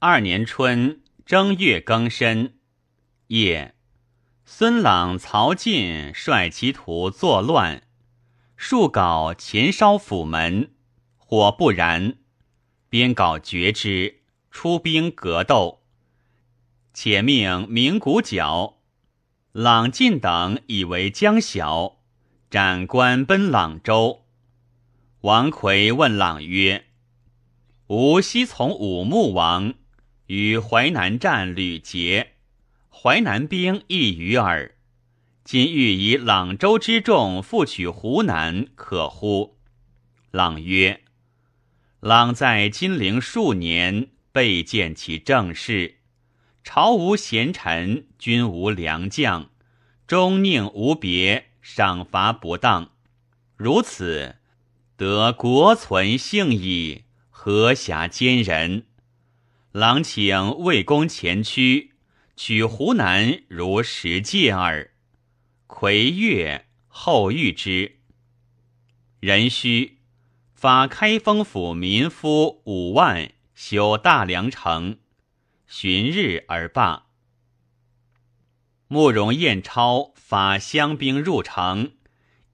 二年春正月庚申，夜，孙朗、曹进率其徒作乱，数稿前烧府门，火不燃，边稿绝之，出兵格斗。且命鸣鼓角，朗进等以为将晓，斩官奔朗州。王奎问朗曰：“吾昔从武穆王。”与淮南战屡捷，淮南兵亦余耳。今欲以朗州之众复取湖南，可乎？朗曰：“朗在金陵数年，备见其政事。朝无贤臣，君无良将，终宁无别，赏罚不当。如此，得国存幸矣，何暇奸人？”郎请魏公前驱，取湖南如十戒耳。魁月后遇之。壬戌，发开封府民夫五万修大梁城，旬日而罢。慕容彦超发乡兵入城，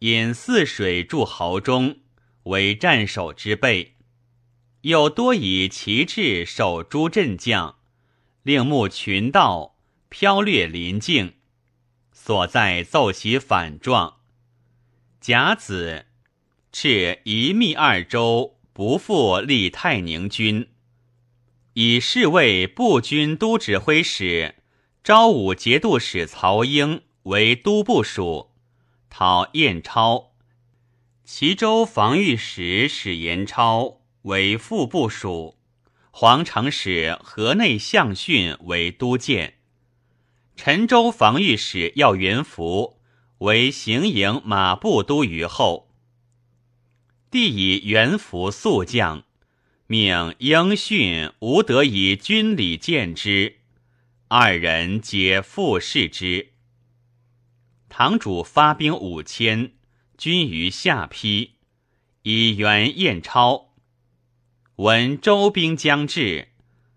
引泗水驻濠中，为战守之备。又多以旗帜守诸镇将，令募群盗，飘掠临境，所在奏其反状。甲子，敕一密二州不复立太宁军，以侍卫步军都指挥使昭武节度使曹英为都部署，讨燕超，齐州防御使史延超。为副部署，皇城使河内相训为都监，陈州防御使要元福为行营马步都虞候。帝以元福速将，命英训、吴德以军礼见之，二人皆复视之。堂主发兵五千，军于下邳，以元燕超。闻周兵将至，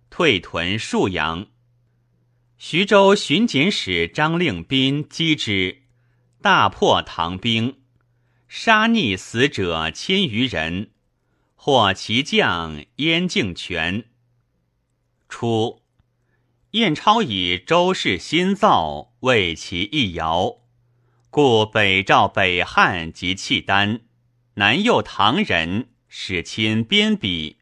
退屯沭阳。徐州巡检使张令斌击之，大破唐兵，杀逆死者千余人，获其将燕敬全。初，燕超以周氏新造为其一摇，故北召北汉及契丹，南诱唐人，使亲边鄙。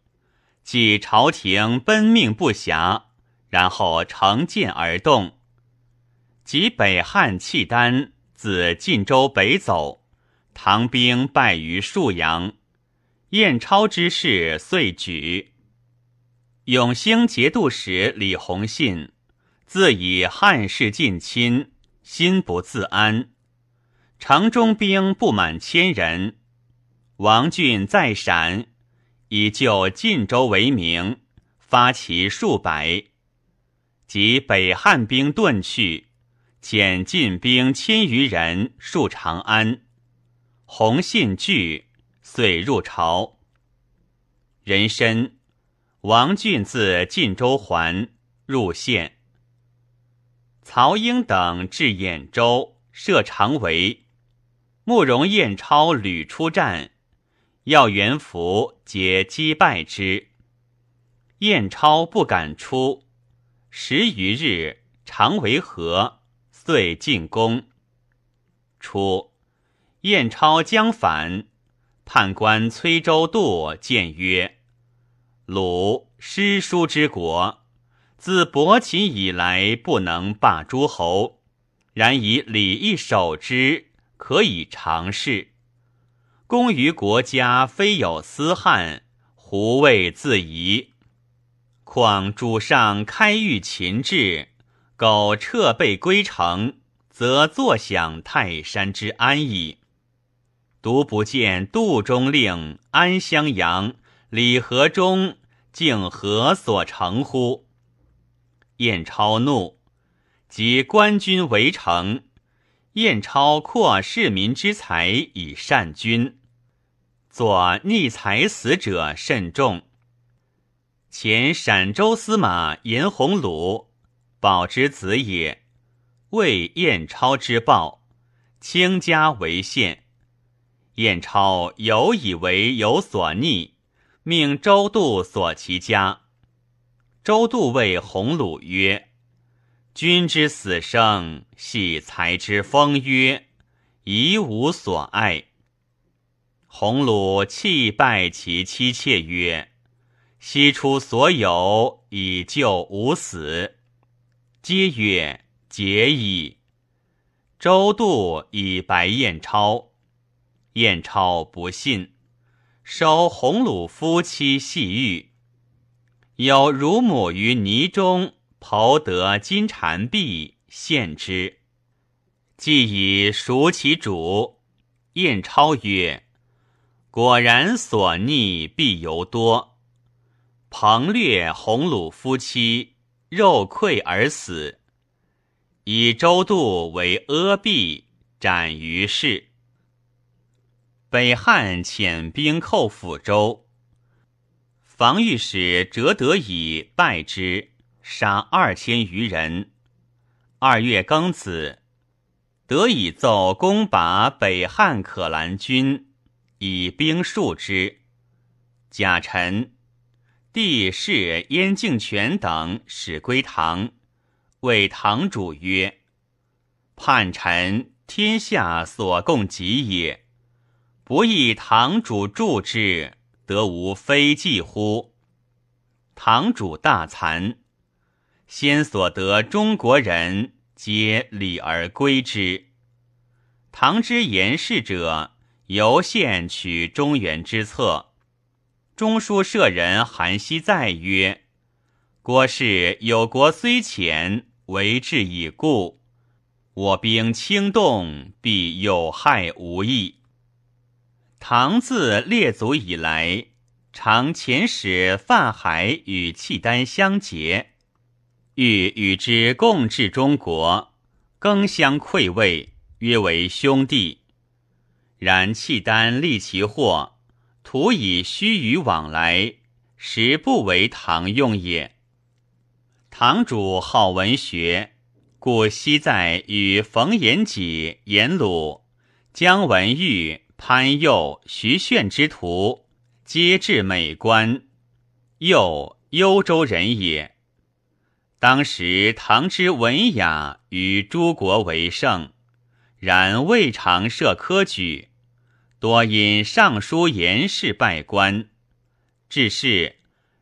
即朝廷奔命不暇，然后乘剑而动。及北汉契丹自晋州北走，唐兵败于沭阳，燕超之势遂举。永兴节度使李弘信自以汉室近亲，心不自安，城中兵不满千人。王俊在陕。以救晋州为名，发骑数百，及北汉兵遁去，遣晋兵千余人戍长安。洪信惧，遂入朝。人参，王俊自晋州还，入县。曹英等至兖州，设长围。慕容彦超屡出战。要元福皆击败之，燕超不敢出。十余日，常为和，遂进攻。初，燕超将反，判官崔州度谏曰：“鲁诗书之国，自伯禽以来，不能霸诸侯，然以礼义守之，可以尝试。”功于国家，非有私汉，胡未自疑？况主上开谕秦制，苟撤备归城，则坐享泰山之安矣。独不见杜中令、安襄阳、李和忠，竟何所成乎？燕超怒，即官军围城。燕超扩市民之财以善军，作逆财死者甚众。前陕州司马严鸿鲁，宝之子也，为燕超之暴，倾家为县。燕超有以为有所逆，命周度锁其家。周度谓鸿鲁曰：“君之死生，系才之风约，已无所爱。”鸿鲁泣拜其妻妾曰：“悉出所有，以救吾死。”皆曰：“结矣。”周度以白燕超。燕超不信，收鸿鲁夫妻细玉。有乳母于泥中剖得金蝉璧，献之。既以赎其主，燕超曰：“果然所逆必尤多。”彭略鸿鲁夫妻肉溃而死，以周度为阿弼，斩于市。北汉遣兵寇抚州，防御使折得以败之，杀二千余人。二月庚子，得以奏攻拔北汉可兰军，以兵数之。贾臣、帝释燕敬权等使归唐，谓唐主曰：“叛臣天下所共给也。”不亦堂主助之，得无非计乎？堂主大惭，先所得中国人，皆礼而归之。唐之言事者，犹现取中原之策。中书舍人韩熙载曰：“郭氏有国虽浅，为治已固。我兵轻动，必有害无益。”唐自列祖以来，常遣使泛海与契丹相结，欲与之共治中国，更相馈慰，约为兄弟。然契丹利其祸，徒以虚臾往来，实不为唐用也。堂主好文学，故昔在与冯延己、颜鲁、姜文玉。潘佑、徐铉之徒，皆至美观。又幽州人也。当时唐之文雅与诸国为盛，然未尝设科举，多因尚书言事拜官。至是，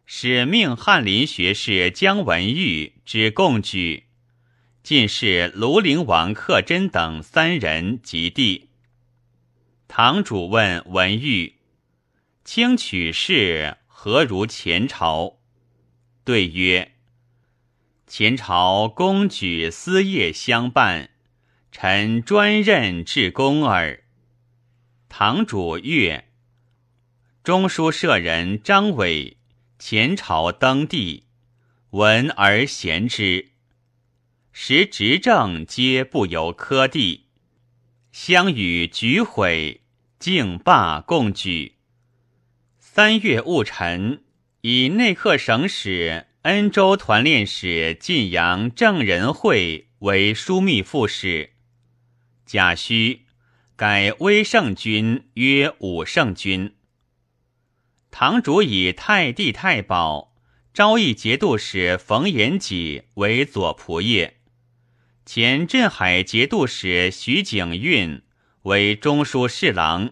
使命翰林学士姜文玉之贡举，进士庐陵王克真等三人及第。堂主问文玉：“卿取士何如前朝？”对曰：“前朝公举私业相伴，臣专任治公耳。”堂主曰：“中书舍人张伟前朝登第，闻而贤之，时执政皆不由科第，相与举毁。”敬罢共举。三月戊辰，以内客省使、恩州团练使晋阳郑仁惠为枢密副使。贾诩改威圣君曰武圣君。堂主以太帝太保昭义节度使冯延己为左仆射，前镇海节度使徐景运。为中书侍郎，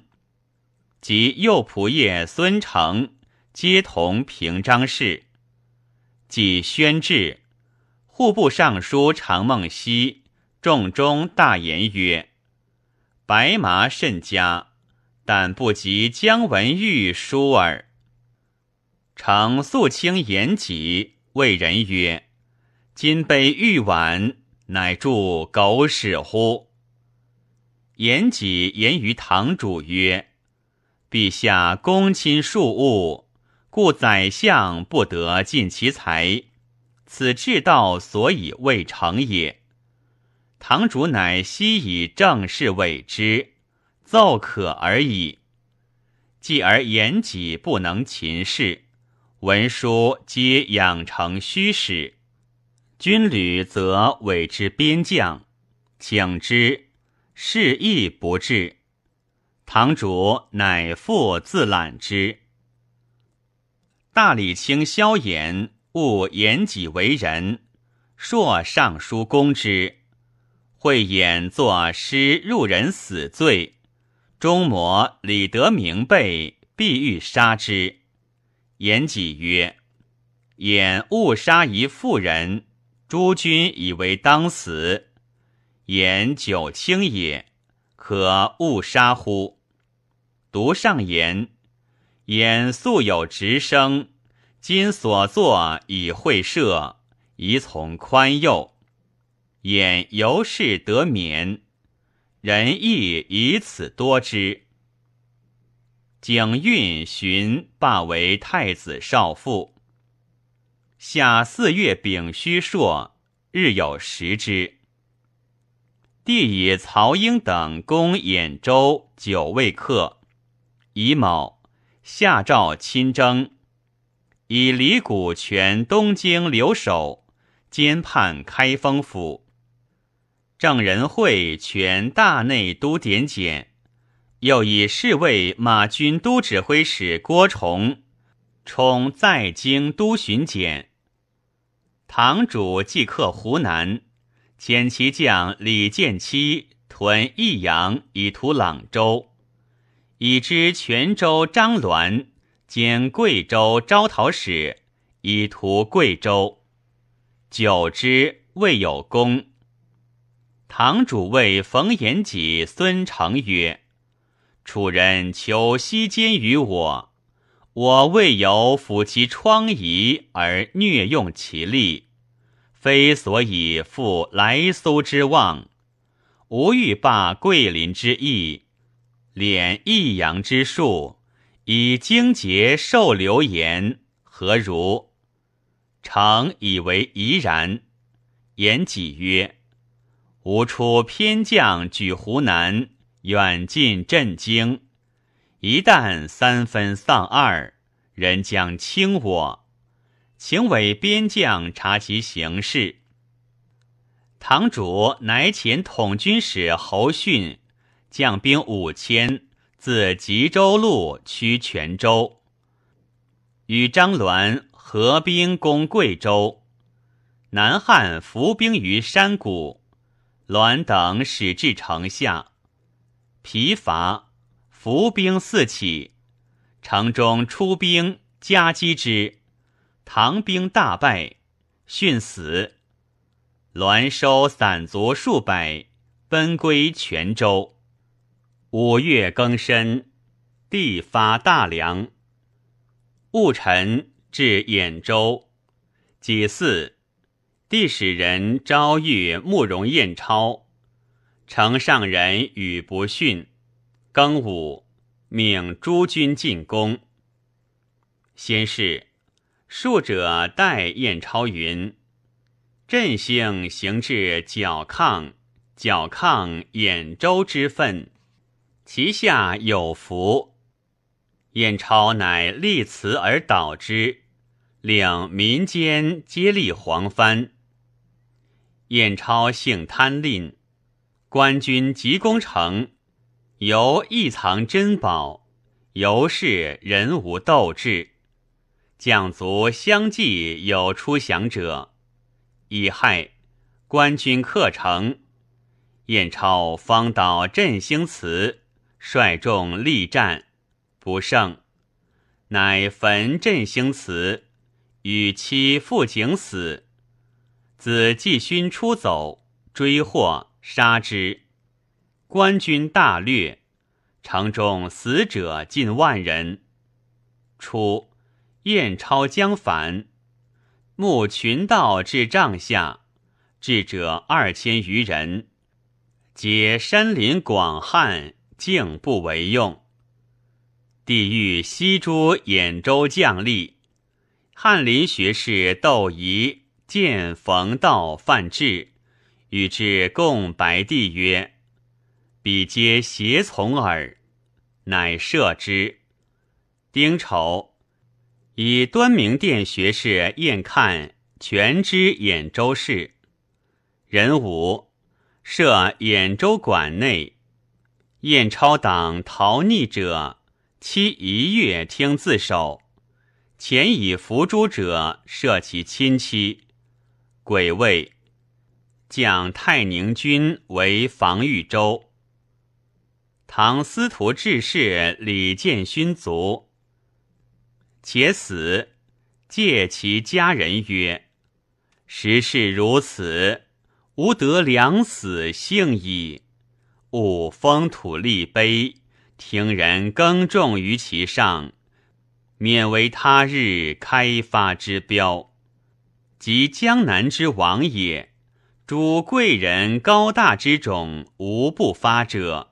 及右仆射孙成，皆同平章事。即宣制，户部尚书常孟溪众中大言曰：“白麻甚佳，但不及姜文玉书耳。”常肃清言己，谓人曰：“金杯玉碗，乃著狗屎乎？”言己言于堂主曰：“陛下公亲庶务，故宰相不得尽其才，此治道所以未成也。堂主乃悉以正事委之，奏可而已。继而言己不能勤事，文书皆养成虚实。军旅则委之边将，请之，事亦不至。堂主乃复自揽之。大理卿萧衍误言己为人，朔上书公之。慧眼作诗入人死罪，中模李德明被，必欲杀之。言己曰：“眼误杀一妇人，诸君以为当死。言久轻也，可误杀乎？”独上言。言素有直生，今所作以会赦，宜从宽宥。言由是得免，人亦以此多之。景运寻罢为太子少傅。夏四月丙戌朔，日有食之。帝以曹英等攻兖州，九未克，乙卯。下诏亲征，以李谷全东京留守，兼判开封府。郑仁惠全大内都点检，又以侍卫马军都指挥使郭崇充在京都巡检。堂主即克湖南，遣其将李建期屯益阳，以图朗州。已知泉州张鸾兼贵州招讨使，以图贵州。久之未有功。堂主谓冯延己、孙成曰：“楚人求西奸于我，我未有抚其疮痍而虐用其力，非所以复来苏之望，吾欲罢桂林之意。”敛益阳之术，以精节受流言，何如？诚以为宜然。言己曰：“吾出偏将举湖南，远近震惊。一旦三分丧二，人将轻我。请委边将察其形势。”堂主乃遣统军使侯逊。将兵五千，自吉州路趋泉州，与张鸾合兵攻贵州。南汉伏兵于山谷，栾等使至城下，疲乏，伏兵四起，城中出兵夹击之，唐兵大败，殉死。栾收散卒数百，奔归泉州。五月庚申，帝发大梁。戊辰，至兖州。己巳，帝使人招遇慕容彦超，城上人与不逊。庚午，命诸军进攻。先是，数者待彦超云：“振兴行至角亢，角亢兖州之分。”其下有福，燕超乃立辞而导之，令民间皆立黄幡。燕超性贪吝，官军急攻城，犹一藏珍宝，由是人无斗志。将卒相继有出降者，乙亥，官军克城，燕超方导振兴祠。率众力战，不胜，乃焚振兴祠，与妻父景死。子季勋出走，追获，杀之。官军大掠，城中死者近万人。初，燕超将反，募群盗至帐下，至者二千余人，皆山林广汉。竟不为用。帝欲西诸兖州将吏，翰林学士窦仪见冯道范志，与之共白帝曰：“彼皆邪从耳。”乃赦之。丁丑，以端明殿学士验看全知兖州事。壬午，设兖州馆内。燕超党逃逆者，期一月听自首。前以伏诛者，赦其亲戚。癸未，将太宁军为防御州。唐司徒志士李建勋卒，且死，借其家人曰：“时事如此，吾得两死幸矣。勿封土立碑，听人耕种于其上，免为他日开发之标。即江南之王也，主贵人高大之种，无不发者。”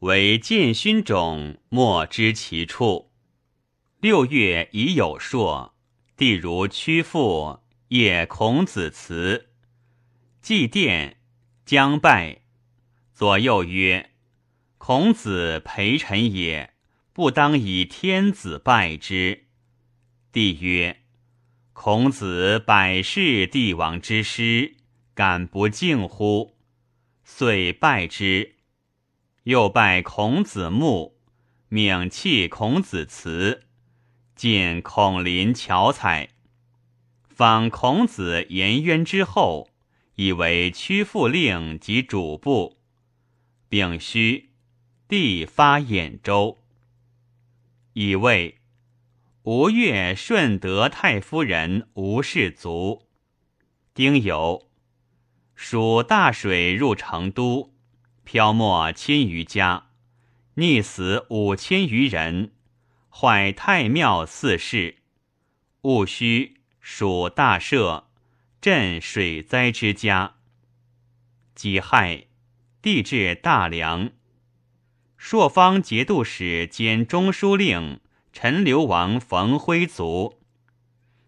为建勋种，莫知其处。六月已有朔，帝如屈父，也孔子辞。祭奠，将拜。左右曰：“孔子陪臣也，不当以天子拜之。”帝曰：“孔子百世帝王之师，敢不敬乎？”遂拜之。又拜孔子墓，命弃孔子祠，见孔林巧彩。访孔子颜渊之后，以为屈父令及主簿。丙戌，帝发兖州。以为吴越顺德太夫人吴氏族。丁酉，属大水入成都。漂没千余家，溺死五千余人，坏太庙四室。戊戌，属大赦，镇水灾之家。己亥，地至大梁。朔方节度使兼中书令陈留王冯辉卒，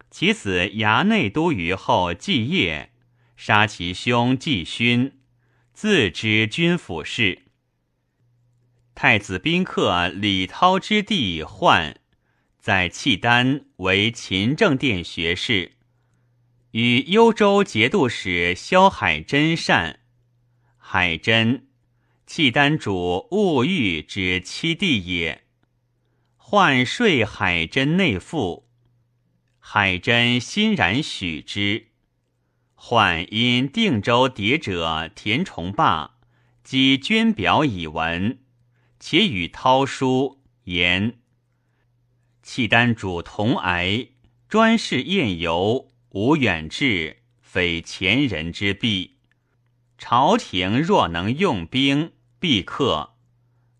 其子衙内都虞后继业，杀其兄继勋。自知军府事。太子宾客李涛之弟焕，在契丹为勤政殿学士，与幽州节度使萧海真善。海真，契丹主兀玉之七弟也。换税海真内附，海真欣然许之。患因定州谍者田崇霸，即捐表以闻，且与涛书言：契丹主同癌，专事宴游，无远志，非前人之弊。朝廷若能用兵，必克；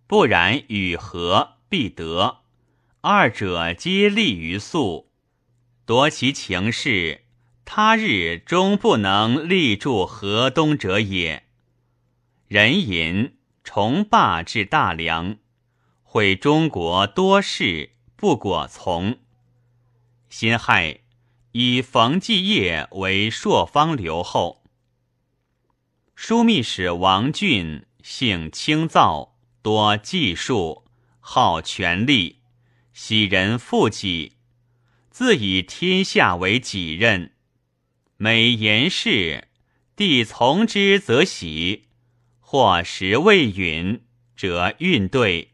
不然，与和必得。二者皆利于速，夺其情势。他日终不能立住河东者也。人吟崇霸至大梁，毁中国多事，不果从。辛亥，以冯继业为朔方留后。枢密使王俊，性清躁，多计数，好权力，喜人附己，自以天下为己任。每言事，帝从之则喜；或时未允，则运对，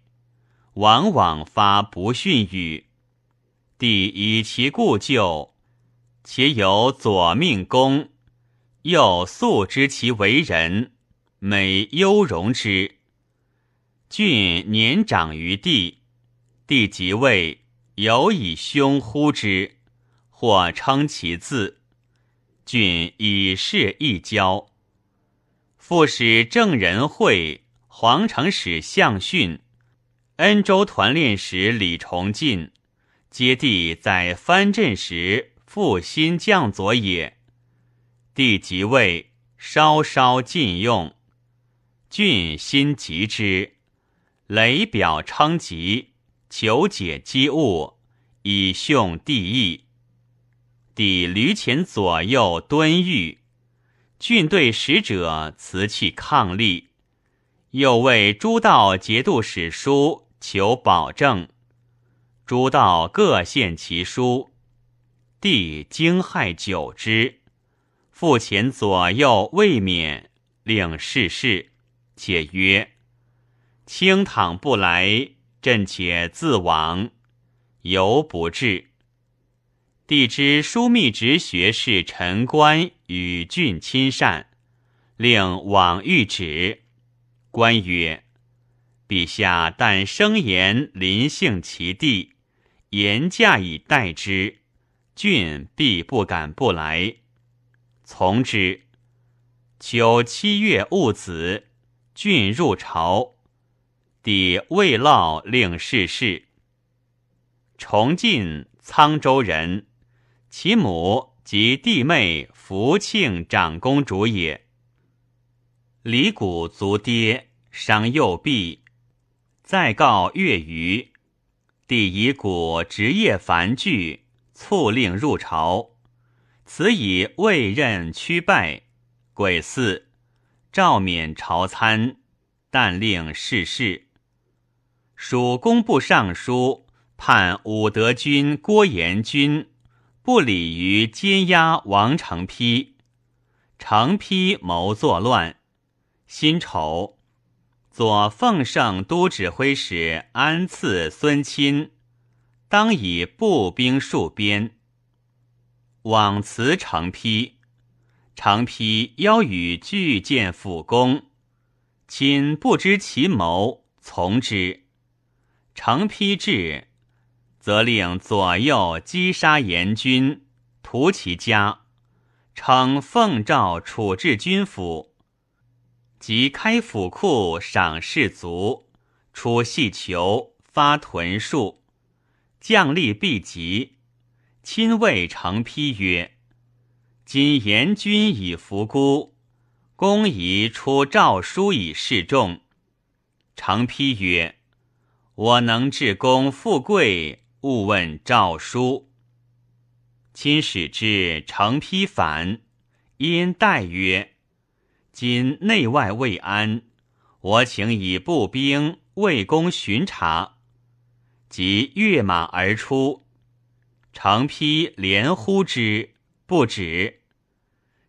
往往发不逊语。帝以其故旧，且有左命功，又素知其为人，每优容之。郡年长于帝，帝即位，有以兄呼之，或称其字。郡以事一交，副使郑仁惠、皇城使向训、恩州团练使李崇进，皆帝在藩镇时复新将佐也。帝即位，稍稍禁用，郡心急之，雷表称疾，求解机务，以训帝意。抵驴前左右敦御，郡对使者辞气抗力，又为诸道节度使书求保证，诸道各献其书，帝惊骇久之，父前左右未免，令逝世，且曰：“卿倘不来，朕且自往。”犹不至。帝知枢密直学士陈官与郡亲善，令往谕旨。官曰：“陛下但生言临幸其地，言驾以待之，郡必不敢不来。从之。秋七月戊子，郡入朝，帝未烙令逝世。崇进沧州人，其母及弟妹福庆长公主也。李谷卒爹。”伤右臂，再告月余，帝以古职业繁剧，促令入朝。此以未任屈拜，癸巳，诏免朝参，但令逝世。属工部尚书判武德军郭延军不礼于监押王承丕，承丕谋作乱，辛丑。左奉圣都指挥使安赐孙钦，当以步兵戍边。往辞成丕，成丕邀与拒见辅公，亲不知其谋，从之。成丕至，则令左右击杀严军，屠其家，称奉诏处置军府。即开府库，赏士卒，出细裘，发屯戍，将吏必急。亲谓成批曰：“今言君以服孤，公宜出诏书以示众。”成批曰：“我能治公富贵，勿问诏书。”亲使之，成批反，因代曰。今内外未安，我请以步兵为公巡查，即跃马而出，成丕连呼之，不止。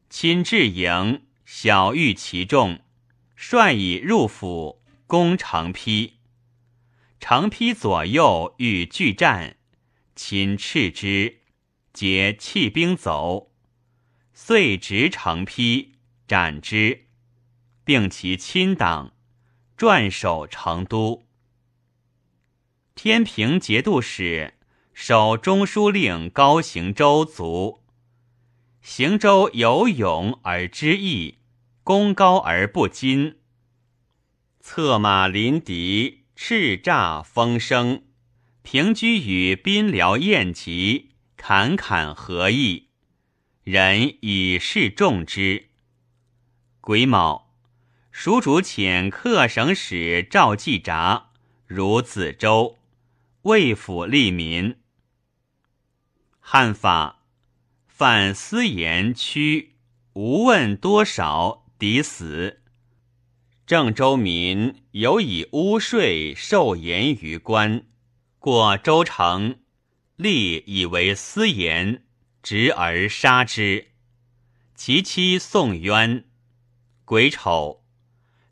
亲至营，晓谕其众，率以入府攻成丕。成丕左右欲拒战，亲斥之，皆弃兵走，遂执成丕。斩之，并其亲党，转守成都。天平节度使守中书令高行周卒。行周有勇而知义，功高而不矜。策马临敌，叱咤风声，平居与宾僚宴集，侃侃和议，人以示重之。癸卯，蜀主遣客省使赵季札如子州，为府利民。汉法犯私言屈，无问多少，抵死。郑州民有以污税受言于官，过州城，立以为私言，执而杀之。其妻宋冤。癸丑，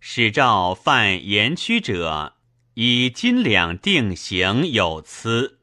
使诏犯言屈者，以金两定刑有疵。